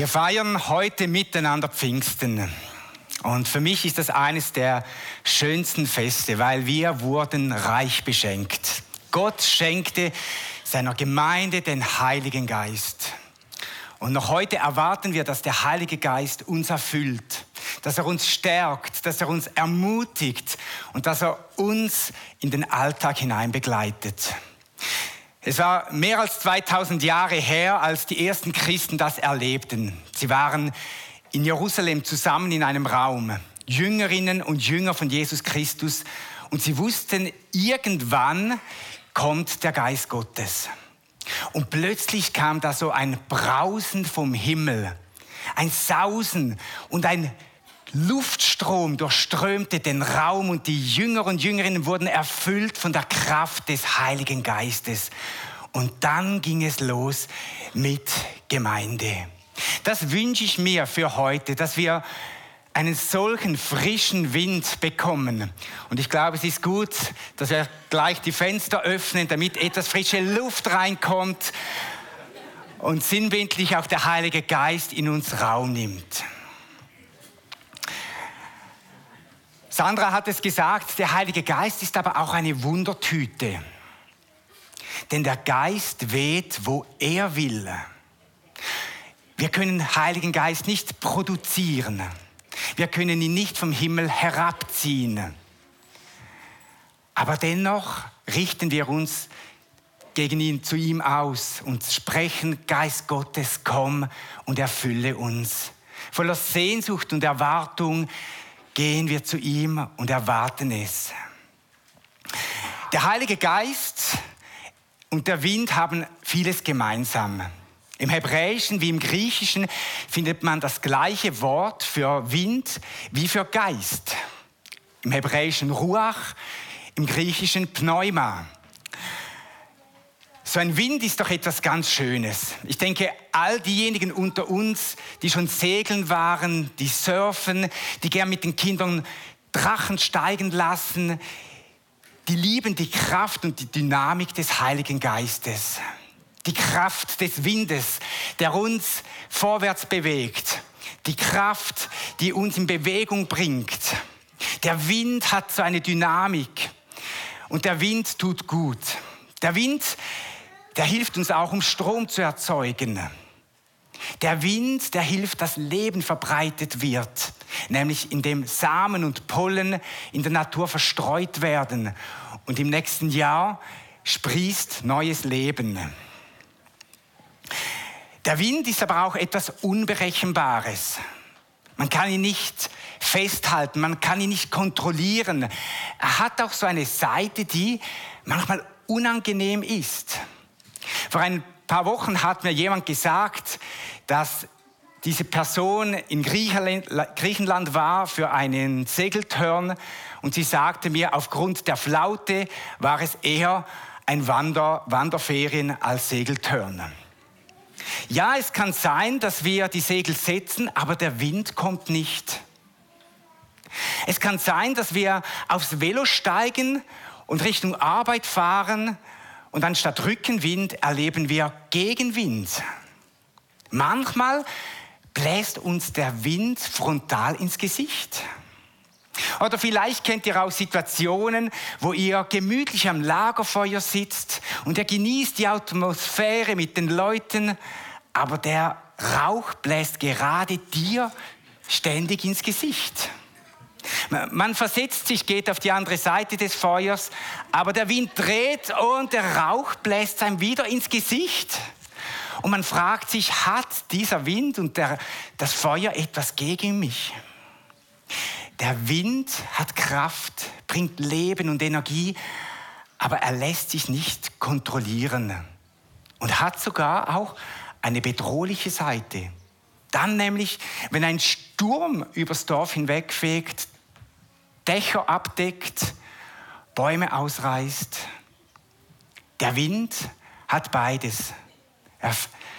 Wir feiern heute miteinander Pfingsten. Und für mich ist das eines der schönsten Feste, weil wir wurden reich beschenkt. Gott schenkte seiner Gemeinde den Heiligen Geist. Und noch heute erwarten wir, dass der Heilige Geist uns erfüllt, dass er uns stärkt, dass er uns ermutigt und dass er uns in den Alltag hinein begleitet. Es war mehr als 2000 Jahre her, als die ersten Christen das erlebten. Sie waren in Jerusalem zusammen in einem Raum, Jüngerinnen und Jünger von Jesus Christus, und sie wussten, irgendwann kommt der Geist Gottes. Und plötzlich kam da so ein Brausen vom Himmel, ein Sausen und ein Luftstrom durchströmte den Raum und die Jünger und Jüngerinnen wurden erfüllt von der Kraft des Heiligen Geistes. Und dann ging es los mit Gemeinde. Das wünsche ich mir für heute, dass wir einen solchen frischen Wind bekommen. Und ich glaube, es ist gut, dass wir gleich die Fenster öffnen, damit etwas frische Luft reinkommt und sinnbildlich auch der Heilige Geist in uns Raum nimmt. Sandra hat es gesagt, der Heilige Geist ist aber auch eine Wundertüte. Denn der Geist weht, wo er will. Wir können Heiligen Geist nicht produzieren. Wir können ihn nicht vom Himmel herabziehen. Aber dennoch richten wir uns gegen ihn zu ihm aus und sprechen, Geist Gottes, komm und erfülle uns. Voller Sehnsucht und Erwartung gehen wir zu ihm und erwarten es. Der Heilige Geist und der Wind haben vieles gemeinsam. Im Hebräischen wie im Griechischen findet man das gleiche Wort für Wind wie für Geist. Im Hebräischen Ruach, im Griechischen Pneuma. So ein Wind ist doch etwas ganz Schönes. Ich denke, all diejenigen unter uns, die schon segeln waren, die surfen, die gern mit den Kindern Drachen steigen lassen, die lieben die Kraft und die Dynamik des Heiligen Geistes. Die Kraft des Windes, der uns vorwärts bewegt. Die Kraft, die uns in Bewegung bringt. Der Wind hat so eine Dynamik. Und der Wind tut gut. Der Wind der hilft uns auch, um Strom zu erzeugen. Der Wind, der hilft, dass Leben verbreitet wird, nämlich indem Samen und Pollen in der Natur verstreut werden und im nächsten Jahr sprießt neues Leben. Der Wind ist aber auch etwas Unberechenbares. Man kann ihn nicht festhalten, man kann ihn nicht kontrollieren. Er hat auch so eine Seite, die manchmal unangenehm ist. Vor ein paar Wochen hat mir jemand gesagt, dass diese Person in Griechenland war für einen Segeltörn und sie sagte mir, aufgrund der Flaute war es eher ein Wander, Wanderferien als Segeltörn. Ja, es kann sein, dass wir die Segel setzen, aber der Wind kommt nicht. Es kann sein, dass wir aufs Velo steigen und Richtung Arbeit fahren und anstatt Rückenwind erleben wir Gegenwind. Manchmal bläst uns der Wind frontal ins Gesicht. Oder vielleicht kennt ihr auch Situationen, wo ihr gemütlich am Lagerfeuer sitzt und ihr genießt die Atmosphäre mit den Leuten, aber der Rauch bläst gerade dir ständig ins Gesicht. Man versetzt sich, geht auf die andere Seite des Feuers, aber der Wind dreht und der Rauch bläst einem wieder ins Gesicht. Und man fragt sich, hat dieser Wind und der, das Feuer etwas gegen mich? Der Wind hat Kraft, bringt Leben und Energie, aber er lässt sich nicht kontrollieren und hat sogar auch eine bedrohliche Seite. Dann nämlich, wenn ein Sturm übers Dorf hinwegfegt, Dächer abdeckt, Bäume ausreißt. Der Wind hat beides. Er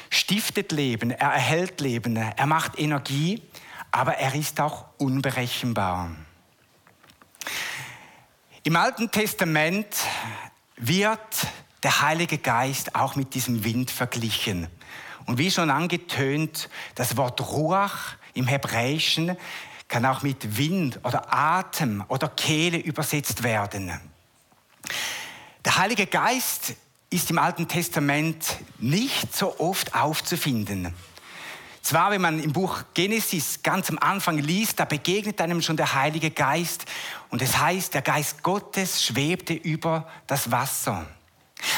stiftet Leben, er erhält Leben, er macht Energie, aber er ist auch unberechenbar. Im Alten Testament wird der Heilige Geist auch mit diesem Wind verglichen. Und wie schon angetönt, das Wort Ruach im Hebräischen kann auch mit Wind oder Atem oder Kehle übersetzt werden. Der Heilige Geist ist im Alten Testament nicht so oft aufzufinden. Zwar, wenn man im Buch Genesis ganz am Anfang liest, da begegnet einem schon der Heilige Geist und es heißt, der Geist Gottes schwebte über das Wasser.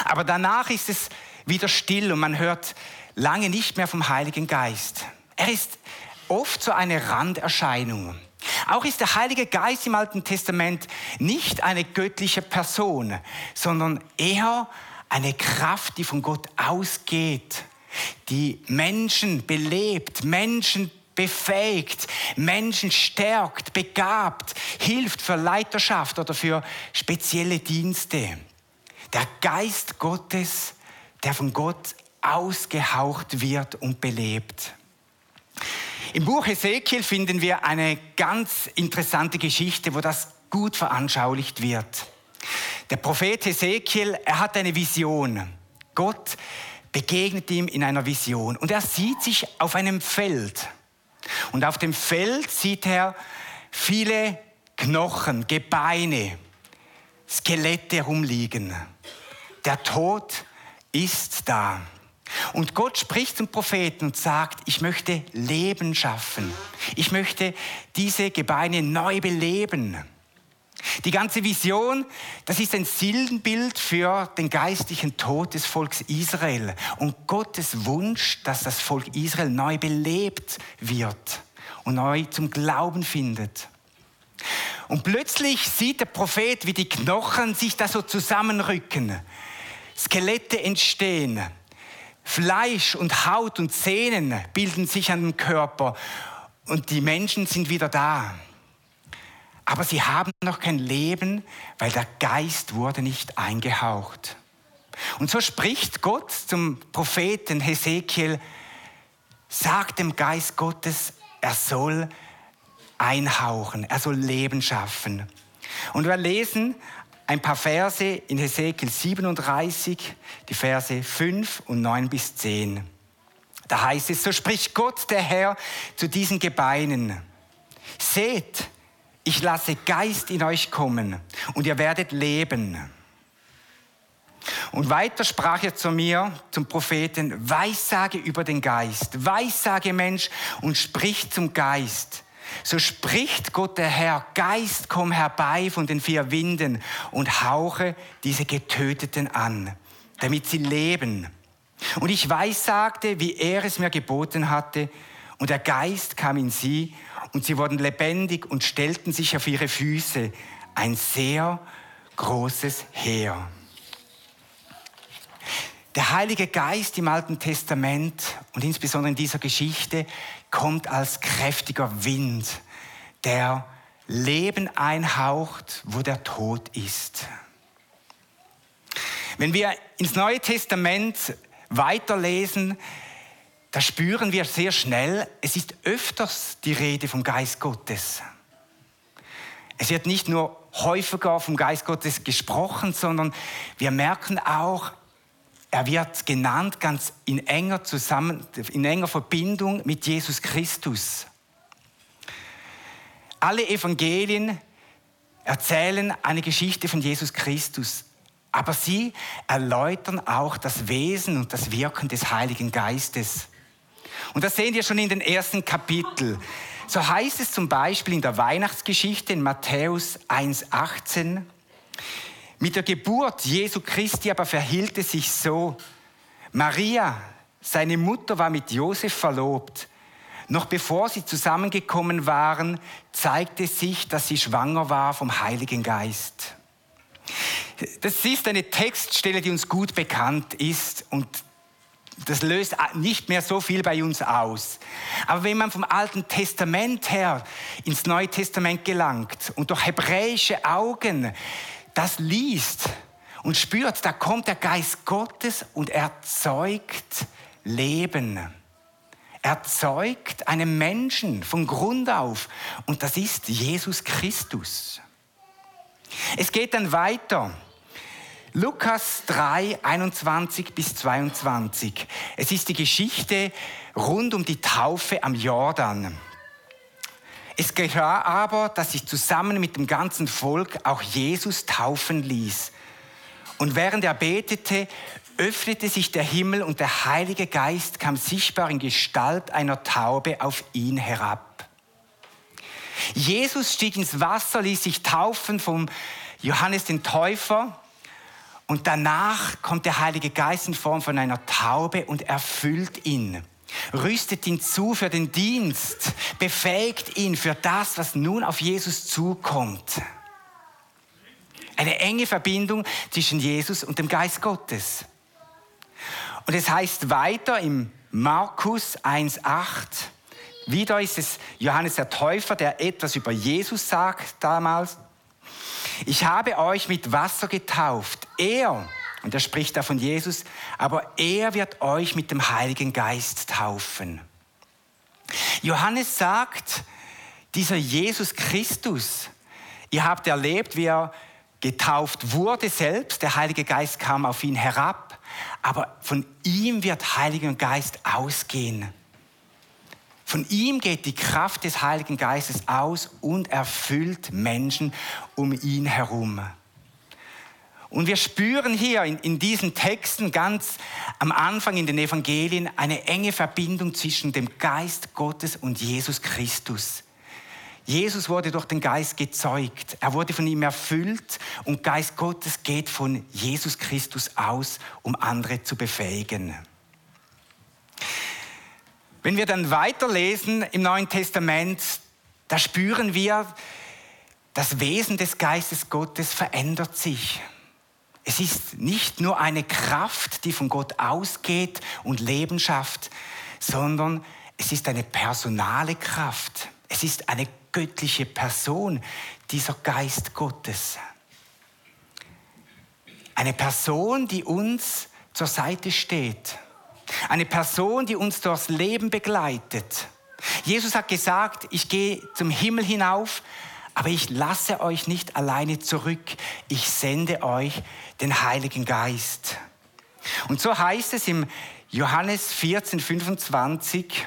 Aber danach ist es wieder still und man hört lange nicht mehr vom Heiligen Geist. Er ist oft so eine Randerscheinung. Auch ist der Heilige Geist im Alten Testament nicht eine göttliche Person, sondern eher eine Kraft, die von Gott ausgeht die Menschen belebt, Menschen befähigt, Menschen stärkt, begabt, hilft für Leiterschaft oder für spezielle Dienste. Der Geist Gottes, der von Gott ausgehaucht wird und belebt. Im Buch Ezekiel finden wir eine ganz interessante Geschichte, wo das gut veranschaulicht wird. Der Prophet Ezekiel, er hat eine Vision. Gott begegnet ihm in einer Vision und er sieht sich auf einem Feld. Und auf dem Feld sieht er viele Knochen, Gebeine, Skelette rumliegen. Der Tod ist da. Und Gott spricht zum Propheten und sagt, ich möchte Leben schaffen. Ich möchte diese Gebeine neu beleben. Die ganze Vision, das ist ein Sinnbild für den geistlichen Tod des Volkes Israel und Gottes Wunsch, dass das Volk Israel neu belebt wird und neu zum Glauben findet. Und plötzlich sieht der Prophet, wie die Knochen sich da so zusammenrücken, Skelette entstehen, Fleisch und Haut und Zähnen bilden sich an dem Körper und die Menschen sind wieder da aber sie haben noch kein Leben, weil der Geist wurde nicht eingehaucht. Und so spricht Gott zum Propheten Hesekiel, sagt dem Geist Gottes, er soll einhauchen, er soll Leben schaffen. Und wir lesen ein paar Verse in Hesekiel 37, die Verse 5 und 9 bis 10. Da heißt es, so spricht Gott der Herr zu diesen Gebeinen. Seht, ich lasse Geist in euch kommen und ihr werdet leben. Und weiter sprach er zu mir, zum Propheten, Weissage über den Geist, Weissage Mensch und sprich zum Geist. So spricht Gott der Herr, Geist, komm herbei von den vier Winden und hauche diese Getöteten an, damit sie leben. Und ich weissagte, wie er es mir geboten hatte, und der Geist kam in sie und sie wurden lebendig und stellten sich auf ihre Füße. Ein sehr großes Heer. Der Heilige Geist im Alten Testament und insbesondere in dieser Geschichte kommt als kräftiger Wind, der Leben einhaucht, wo der Tod ist. Wenn wir ins Neue Testament weiterlesen, da spüren wir sehr schnell, es ist öfters die Rede vom Geist Gottes. Es wird nicht nur häufiger vom Geist Gottes gesprochen, sondern wir merken auch, er wird genannt ganz in enger, Zusammen in enger Verbindung mit Jesus Christus. Alle Evangelien erzählen eine Geschichte von Jesus Christus, aber sie erläutern auch das Wesen und das Wirken des Heiligen Geistes. Und das sehen wir schon in den ersten Kapiteln. So heißt es zum Beispiel in der Weihnachtsgeschichte in Matthäus 1,18. Mit der Geburt Jesu Christi aber verhielt es sich so. Maria, seine Mutter, war mit Josef verlobt. Noch bevor sie zusammengekommen waren, zeigte sich, dass sie schwanger war vom Heiligen Geist. Das ist eine Textstelle, die uns gut bekannt ist und das löst nicht mehr so viel bei uns aus. Aber wenn man vom Alten Testament her ins Neue Testament gelangt und durch hebräische Augen das liest und spürt, da kommt der Geist Gottes und erzeugt Leben. Erzeugt einen Menschen von Grund auf. Und das ist Jesus Christus. Es geht dann weiter. Lukas 3, 21 bis 22. Es ist die Geschichte rund um die Taufe am Jordan. Es geschah aber, dass sich zusammen mit dem ganzen Volk auch Jesus taufen ließ. Und während er betete, öffnete sich der Himmel und der Heilige Geist kam sichtbar in Gestalt einer Taube auf ihn herab. Jesus stieg ins Wasser, ließ sich taufen vom Johannes den Täufer und danach kommt der Heilige Geist in Form von einer Taube und erfüllt ihn, rüstet ihn zu für den Dienst, befähigt ihn für das, was nun auf Jesus zukommt. Eine enge Verbindung zwischen Jesus und dem Geist Gottes. Und es heißt weiter im Markus 1.8, wieder ist es Johannes der Täufer, der etwas über Jesus sagt damals ich habe euch mit Wasser getauft. Er, und er spricht da von Jesus, aber er wird euch mit dem Heiligen Geist taufen. Johannes sagt, dieser Jesus Christus, ihr habt erlebt, wie er getauft wurde selbst, der Heilige Geist kam auf ihn herab, aber von ihm wird Heiliger Geist ausgehen. Von ihm geht die Kraft des Heiligen Geistes aus und erfüllt Menschen um ihn herum. Und wir spüren hier in, in, diesen Texten ganz am Anfang in den Evangelien eine enge Verbindung zwischen dem Geist Gottes und Jesus Christus. Jesus wurde durch den Geist gezeugt, er wurde von ihm erfüllt und Geist Gottes geht von Jesus Christus aus, um andere zu befähigen. Wenn wir dann weiterlesen im Neuen Testament, da spüren wir, das Wesen des Geistes Gottes verändert sich. Es ist nicht nur eine Kraft, die von Gott ausgeht und Leben schafft, sondern es ist eine personale Kraft. Es ist eine göttliche Person, dieser Geist Gottes. Eine Person, die uns zur Seite steht eine Person, die uns durchs Leben begleitet. Jesus hat gesagt, ich gehe zum Himmel hinauf, aber ich lasse euch nicht alleine zurück. Ich sende euch den Heiligen Geist. Und so heißt es im Johannes 14, 25,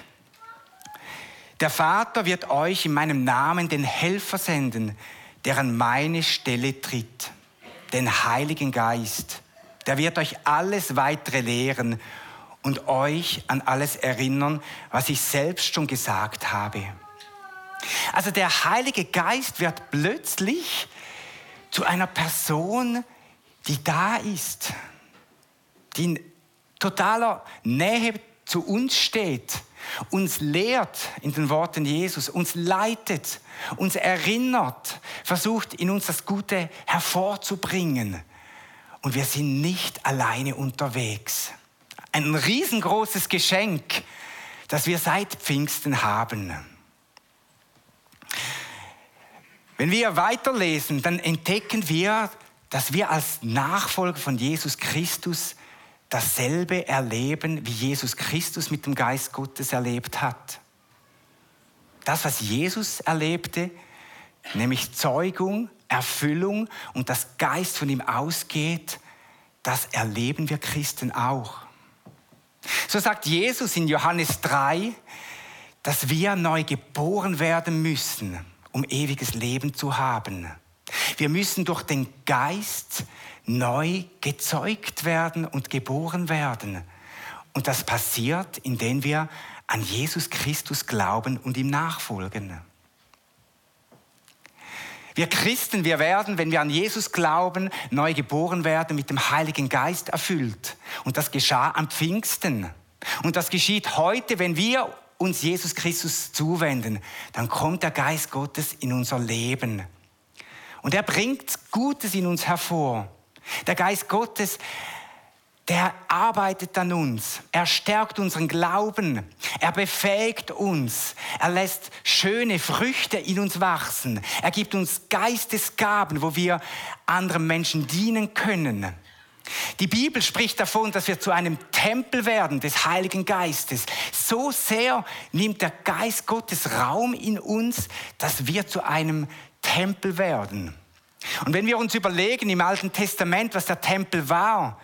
der Vater wird euch in meinem Namen den Helfer senden, der an meine Stelle tritt, den Heiligen Geist. Der wird euch alles weitere lehren und euch an alles erinnern, was ich selbst schon gesagt habe. Also der Heilige Geist wird plötzlich zu einer Person, die da ist, die in totaler Nähe zu uns steht, uns lehrt in den Worten Jesus, uns leitet, uns erinnert, versucht in uns das Gute hervorzubringen. Und wir sind nicht alleine unterwegs ein riesengroßes Geschenk, das wir seit Pfingsten haben. Wenn wir weiterlesen, dann entdecken wir, dass wir als Nachfolger von Jesus Christus dasselbe erleben, wie Jesus Christus mit dem Geist Gottes erlebt hat. Das, was Jesus erlebte, nämlich Zeugung, Erfüllung und das Geist von ihm ausgeht, das erleben wir Christen auch. So sagt Jesus in Johannes 3, dass wir neu geboren werden müssen, um ewiges Leben zu haben. Wir müssen durch den Geist neu gezeugt werden und geboren werden. Und das passiert, indem wir an Jesus Christus glauben und ihm nachfolgen. Wir Christen, wir werden, wenn wir an Jesus glauben, neu geboren werden, mit dem Heiligen Geist erfüllt. Und das geschah am Pfingsten. Und das geschieht heute, wenn wir uns Jesus Christus zuwenden. Dann kommt der Geist Gottes in unser Leben. Und er bringt Gutes in uns hervor. Der Geist Gottes der arbeitet an uns. Er stärkt unseren Glauben. Er befähigt uns. Er lässt schöne Früchte in uns wachsen. Er gibt uns Geistesgaben, wo wir anderen Menschen dienen können. Die Bibel spricht davon, dass wir zu einem Tempel werden des Heiligen Geistes. So sehr nimmt der Geist Gottes Raum in uns, dass wir zu einem Tempel werden. Und wenn wir uns überlegen im Alten Testament, was der Tempel war,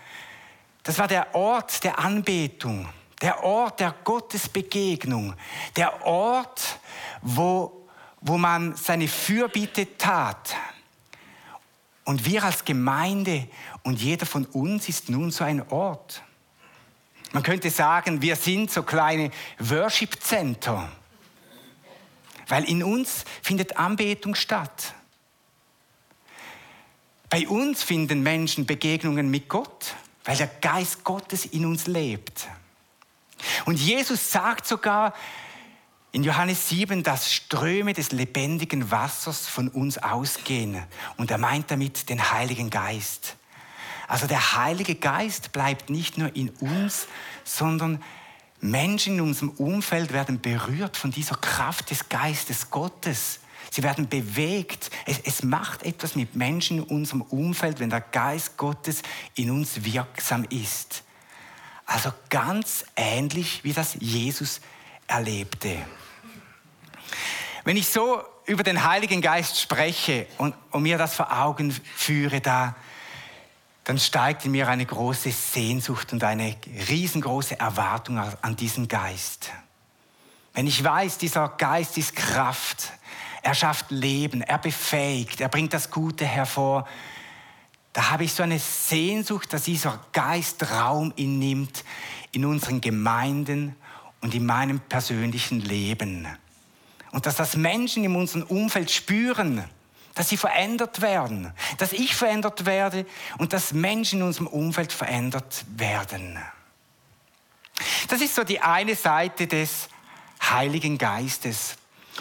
das war der Ort der Anbetung, der Ort der Gottesbegegnung, der Ort, wo, wo man seine Fürbitte tat. Und wir als Gemeinde und jeder von uns ist nun so ein Ort. Man könnte sagen, wir sind so kleine Worship-Center, weil in uns findet Anbetung statt. Bei uns finden Menschen Begegnungen mit Gott, weil der Geist Gottes in uns lebt. Und Jesus sagt sogar in Johannes 7, dass Ströme des lebendigen Wassers von uns ausgehen. Und er meint damit den Heiligen Geist. Also der Heilige Geist bleibt nicht nur in uns, sondern Menschen in unserem Umfeld werden berührt von dieser Kraft des Geistes Gottes. Sie werden bewegt. Es, es, macht etwas mit Menschen in unserem Umfeld, wenn der Geist Gottes in uns wirksam ist. Also ganz ähnlich, wie das Jesus erlebte. Wenn ich so über den Heiligen Geist spreche und, und mir das vor Augen führe, da, dann steigt in mir eine große Sehnsucht und eine riesengroße Erwartung an diesen Geist. Wenn ich weiß, dieser Geist ist Kraft, er schafft Leben, er befähigt, er bringt das Gute hervor. Da habe ich so eine Sehnsucht, dass dieser Geist Raum innimmt in unseren Gemeinden und in meinem persönlichen Leben. Und dass das Menschen in unserem Umfeld spüren, dass sie verändert werden, dass ich verändert werde und dass Menschen in unserem Umfeld verändert werden. Das ist so die eine Seite des Heiligen Geistes.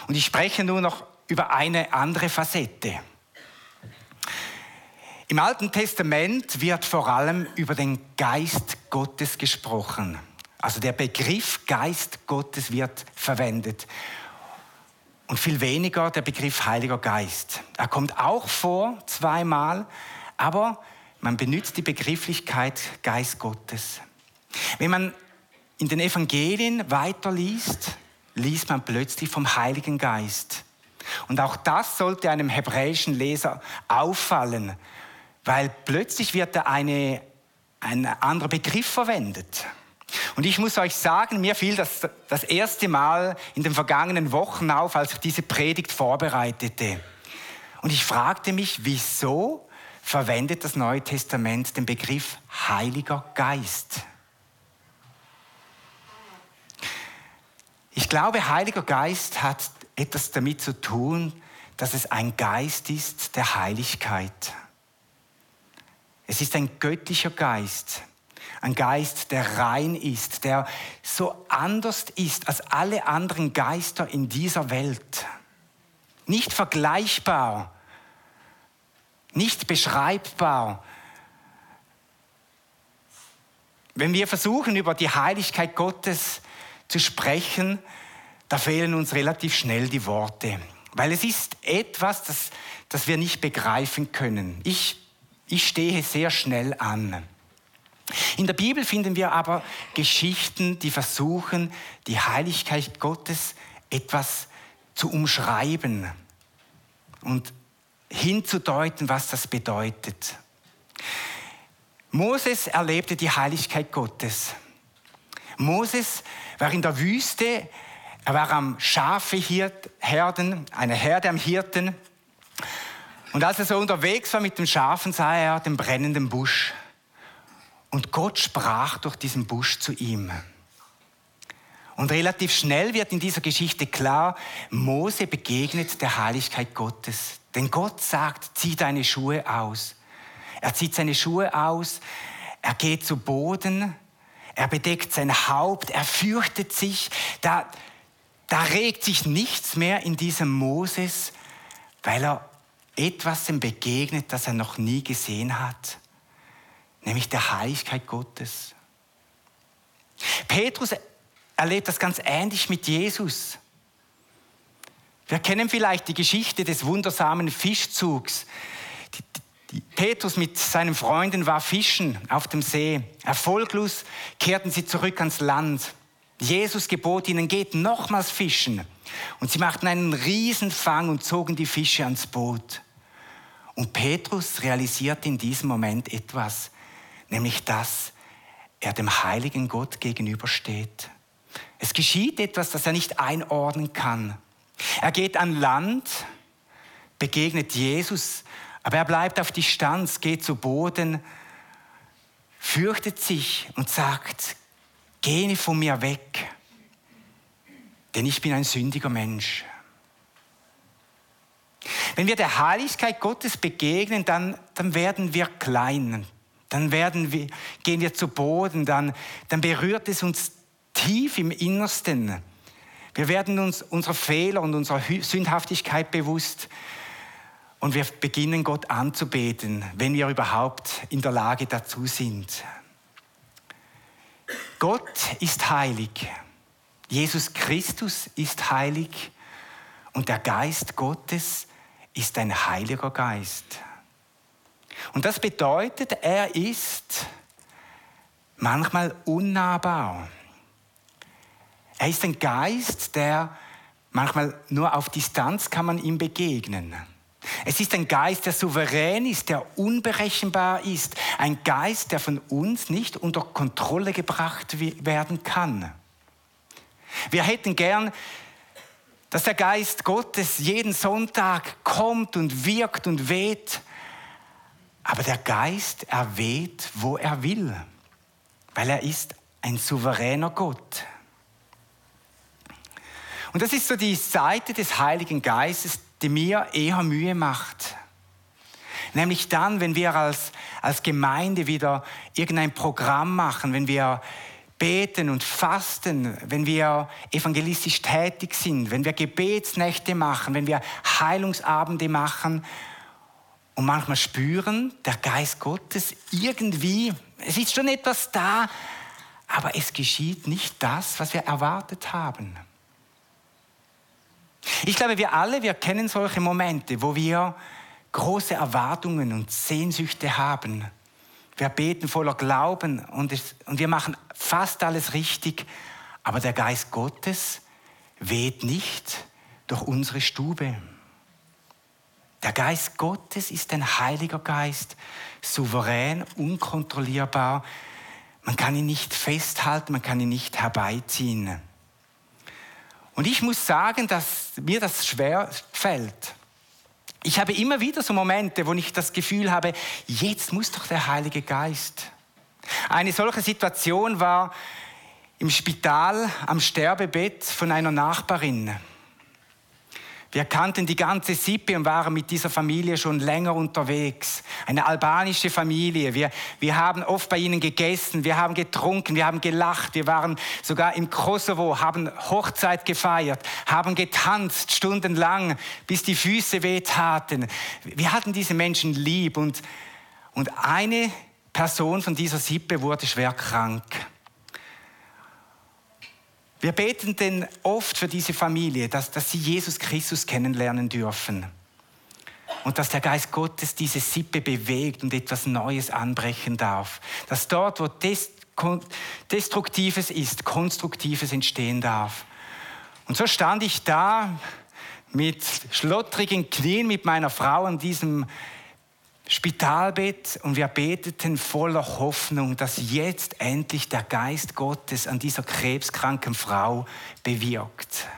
Und ich spreche nur noch über eine andere Facette. Im Alten Testament wird vor allem über den Geist Gottes gesprochen. Also der Begriff Geist Gottes wird verwendet. Und viel weniger der Begriff Heiliger Geist. Er kommt auch vor, zweimal, aber man benutzt die Begrifflichkeit Geist Gottes. Wenn man in den Evangelien weiterliest, liest man plötzlich vom Heiligen Geist. Und auch das sollte einem hebräischen Leser auffallen, weil plötzlich wird da eine, ein anderer Begriff verwendet. Und ich muss euch sagen, mir fiel das das erste Mal in den vergangenen Wochen auf, als ich diese Predigt vorbereitete. Und ich fragte mich, wieso verwendet das Neue Testament den Begriff Heiliger Geist? Ich glaube, Heiliger Geist hat etwas damit zu tun, dass es ein Geist ist der Heiligkeit. Es ist ein göttlicher Geist, ein Geist, der rein ist, der so anders ist als alle anderen Geister in dieser Welt. Nicht vergleichbar, nicht beschreibbar. Wenn wir versuchen, über die Heiligkeit Gottes zu sprechen, da fehlen uns relativ schnell die Worte. Weil es ist etwas, das, das wir nicht begreifen können. Ich, ich stehe sehr schnell an. In der Bibel finden wir aber Geschichten, die versuchen, die Heiligkeit Gottes etwas zu umschreiben und hinzudeuten, was das bedeutet. Moses erlebte die Heiligkeit Gottes. Moses war in der Wüste er war am Schafe herden, eine Herde am Hirten. Und als er so unterwegs war mit den Schafen, sah er den brennenden Busch. Und Gott sprach durch diesen Busch zu ihm. Und relativ schnell wird in dieser Geschichte klar, Mose begegnet der Heiligkeit Gottes. Denn Gott sagt, zieh deine Schuhe aus. Er zieht seine Schuhe aus, er geht zu Boden, er bedeckt sein Haupt, er fürchtet sich. Da, da regt sich nichts mehr in diesem Moses, weil er etwas begegnet, das er noch nie gesehen hat, nämlich der Heiligkeit Gottes. Petrus erlebt das ganz ähnlich mit Jesus. Wir kennen vielleicht die Geschichte des wundersamen Fischzugs. Petrus mit seinen Freunden war fischen auf dem See. Erfolglos kehrten sie zurück ans Land. Jesus gebot ihnen, geht nochmals fischen. Und sie machten einen Riesenfang und zogen die Fische ans Boot. Und Petrus realisiert in diesem Moment etwas, nämlich dass er dem heiligen Gott gegenübersteht. Es geschieht etwas, das er nicht einordnen kann. Er geht an Land, begegnet Jesus, aber er bleibt auf Distanz, geht zu Boden, fürchtet sich und sagt, geh von mir weg, denn ich bin ein sündiger Mensch. Wenn wir der Heiligkeit Gottes begegnen, dann, dann werden wir klein, dann werden wir, gehen wir zu Boden, dann, dann berührt es uns tief im Innersten. Wir werden uns unserer Fehler und unserer Sündhaftigkeit bewusst und wir beginnen Gott anzubeten, wenn wir überhaupt in der Lage dazu sind. Gott ist heilig. Jesus Christus ist heilig und der Geist Gottes ist ein heiliger Geist. Und das bedeutet, er ist manchmal unnahbar. Er ist ein Geist, der manchmal nur auf Distanz kann man ihm begegnen. Es ist ein Geist, der souverän ist, der unberechenbar ist. Ein Geist, der von uns nicht unter Kontrolle gebracht werden kann. Wir hätten gern, dass der Geist Gottes jeden Sonntag kommt und wirkt und weht. Aber der Geist, er weht, wo er will, weil er ist ein souveräner Gott. Und das ist so die Seite des Heiligen Geistes, die mir eher Mühe macht. Nämlich dann, wenn wir als, als Gemeinde wieder irgendein Programm machen, wenn wir beten und fasten, wenn wir evangelistisch tätig sind, wenn wir Gebetsnächte machen, wenn wir Heilungsabende machen und manchmal spüren, der Geist Gottes irgendwie, es ist schon etwas da, aber es geschieht nicht das, was wir erwartet haben. Ich glaube, wir alle, wir kennen solche Momente, wo wir große Erwartungen und Sehnsüchte haben. Wir beten voller Glauben und, es, und wir machen fast alles richtig, aber der Geist Gottes weht nicht durch unsere Stube. Der Geist Gottes ist ein heiliger Geist, souverän, unkontrollierbar. Man kann ihn nicht festhalten, man kann ihn nicht herbeiziehen. Und ich muss sagen, dass mir das schwer fällt. Ich habe immer wieder so Momente, wo ich das Gefühl habe, jetzt muss doch der Heilige Geist. Eine solche Situation war im Spital am Sterbebett von einer Nachbarin. Wir kannten die ganze Sippe und waren mit dieser Familie schon länger unterwegs. Eine albanische Familie. Wir, wir haben oft bei ihnen gegessen, wir haben getrunken, wir haben gelacht, wir waren sogar im Kosovo, haben Hochzeit gefeiert, haben getanzt stundenlang, bis die Füße wehtaten. Wir hatten diese Menschen lieb und, und eine Person von dieser Sippe wurde schwer krank. Wir beten denn oft für diese Familie, dass, dass sie Jesus Christus kennenlernen dürfen. Und dass der Geist Gottes diese Sippe bewegt und etwas Neues anbrechen darf. Dass dort, wo Destruktives ist, Konstruktives entstehen darf. Und so stand ich da mit schlottrigen Knien mit meiner Frau an diesem Spitalbett und wir beteten voller Hoffnung, dass jetzt endlich der Geist Gottes an dieser krebskranken Frau bewirkt.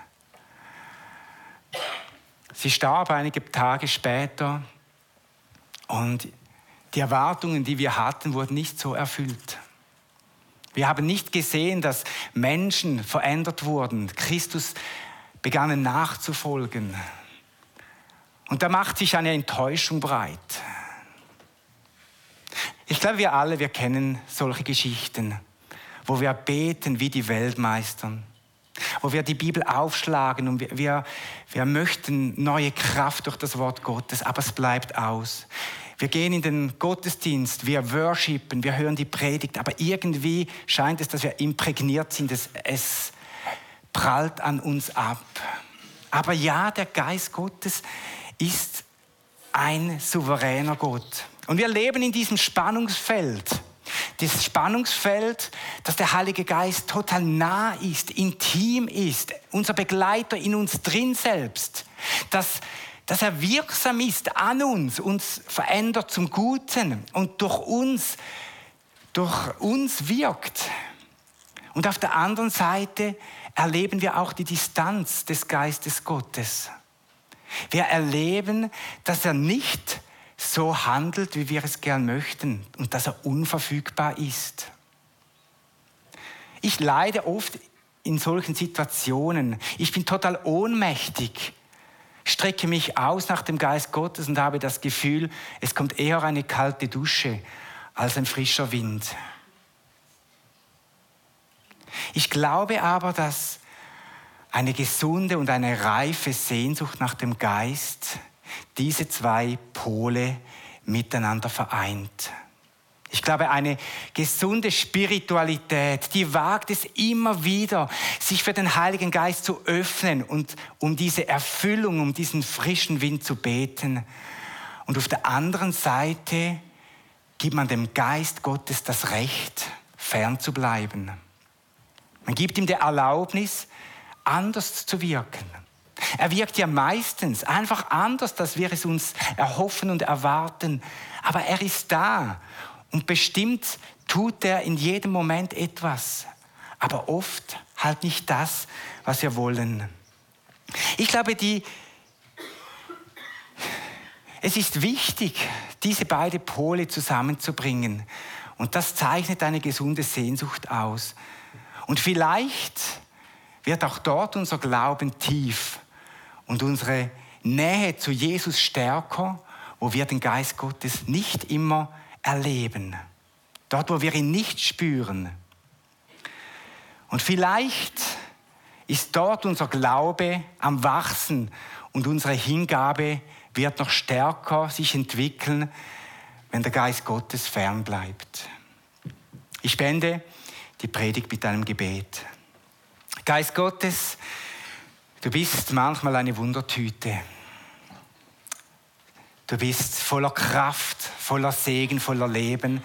Sie starb einige Tage später und die Erwartungen, die wir hatten, wurden nicht so erfüllt. Wir haben nicht gesehen, dass Menschen verändert wurden, Christus begannen nachzufolgen. Und da macht sich eine Enttäuschung breit. Ich glaube, wir alle, wir kennen solche Geschichten, wo wir beten wie die Weltmeister, wo wir die Bibel aufschlagen und wir, wir, wir möchten neue Kraft durch das Wort Gottes, aber es bleibt aus. Wir gehen in den Gottesdienst, wir worshipen, wir hören die Predigt, aber irgendwie scheint es, dass wir imprägniert sind, es, es prallt an uns ab. Aber ja, der Geist Gottes ist ein souveräner Gott. Und wir leben in diesem Spannungsfeld. Dieses Spannungsfeld, dass der Heilige Geist total nah ist, intim ist, unser Begleiter in uns drin selbst. Dass, dass er wirksam ist an uns, uns verändert zum Guten und durch uns, durch uns wirkt. Und auf der anderen Seite erleben wir auch die Distanz des Geistes Gottes. Wir erleben, dass er nicht so handelt, wie wir es gern möchten und dass er unverfügbar ist. Ich leide oft in solchen Situationen. Ich bin total ohnmächtig, strecke mich aus nach dem Geist Gottes und habe das Gefühl, es kommt eher eine kalte Dusche als ein frischer Wind. Ich glaube aber, dass eine gesunde und eine reife Sehnsucht nach dem Geist diese zwei Pole miteinander vereint. Ich glaube, eine gesunde Spiritualität, die wagt es immer wieder, sich für den Heiligen Geist zu öffnen und um diese Erfüllung, um diesen frischen Wind zu beten. Und auf der anderen Seite gibt man dem Geist Gottes das Recht, fern zu bleiben. Man gibt ihm die Erlaubnis, anders zu wirken. Er wirkt ja meistens einfach anders, als wir es uns erhoffen und erwarten. Aber er ist da und bestimmt tut er in jedem Moment etwas. Aber oft halt nicht das, was wir wollen. Ich glaube, die, es ist wichtig, diese beiden Pole zusammenzubringen. Und das zeichnet eine gesunde Sehnsucht aus. Und vielleicht wird auch dort unser Glauben tief und unsere Nähe zu Jesus stärker, wo wir den Geist Gottes nicht immer erleben. Dort, wo wir ihn nicht spüren. Und vielleicht ist dort unser Glaube am Wachsen und unsere Hingabe wird noch stärker sich entwickeln, wenn der Geist Gottes fern bleibt. Ich spende die Predigt mit einem Gebet. Geist Gottes, du bist manchmal eine Wundertüte. Du bist voller Kraft, voller Segen, voller Leben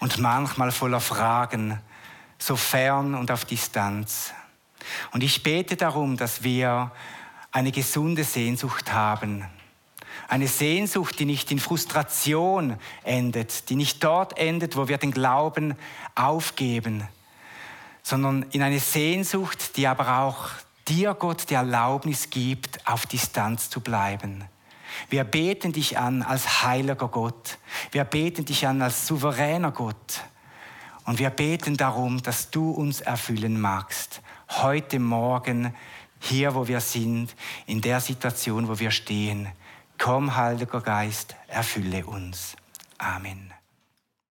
und manchmal voller Fragen, so fern und auf Distanz. Und ich bete darum, dass wir eine gesunde Sehnsucht haben. Eine Sehnsucht, die nicht in Frustration endet, die nicht dort endet, wo wir den Glauben aufgeben, sondern in eine Sehnsucht, die aber auch dir, Gott, die Erlaubnis gibt, auf Distanz zu bleiben. Wir beten dich an als heiliger Gott. Wir beten dich an als souveräner Gott. Und wir beten darum, dass du uns erfüllen magst. Heute Morgen, hier wo wir sind, in der Situation, wo wir stehen. Komm, Heiliger Geist, erfülle uns. Amen.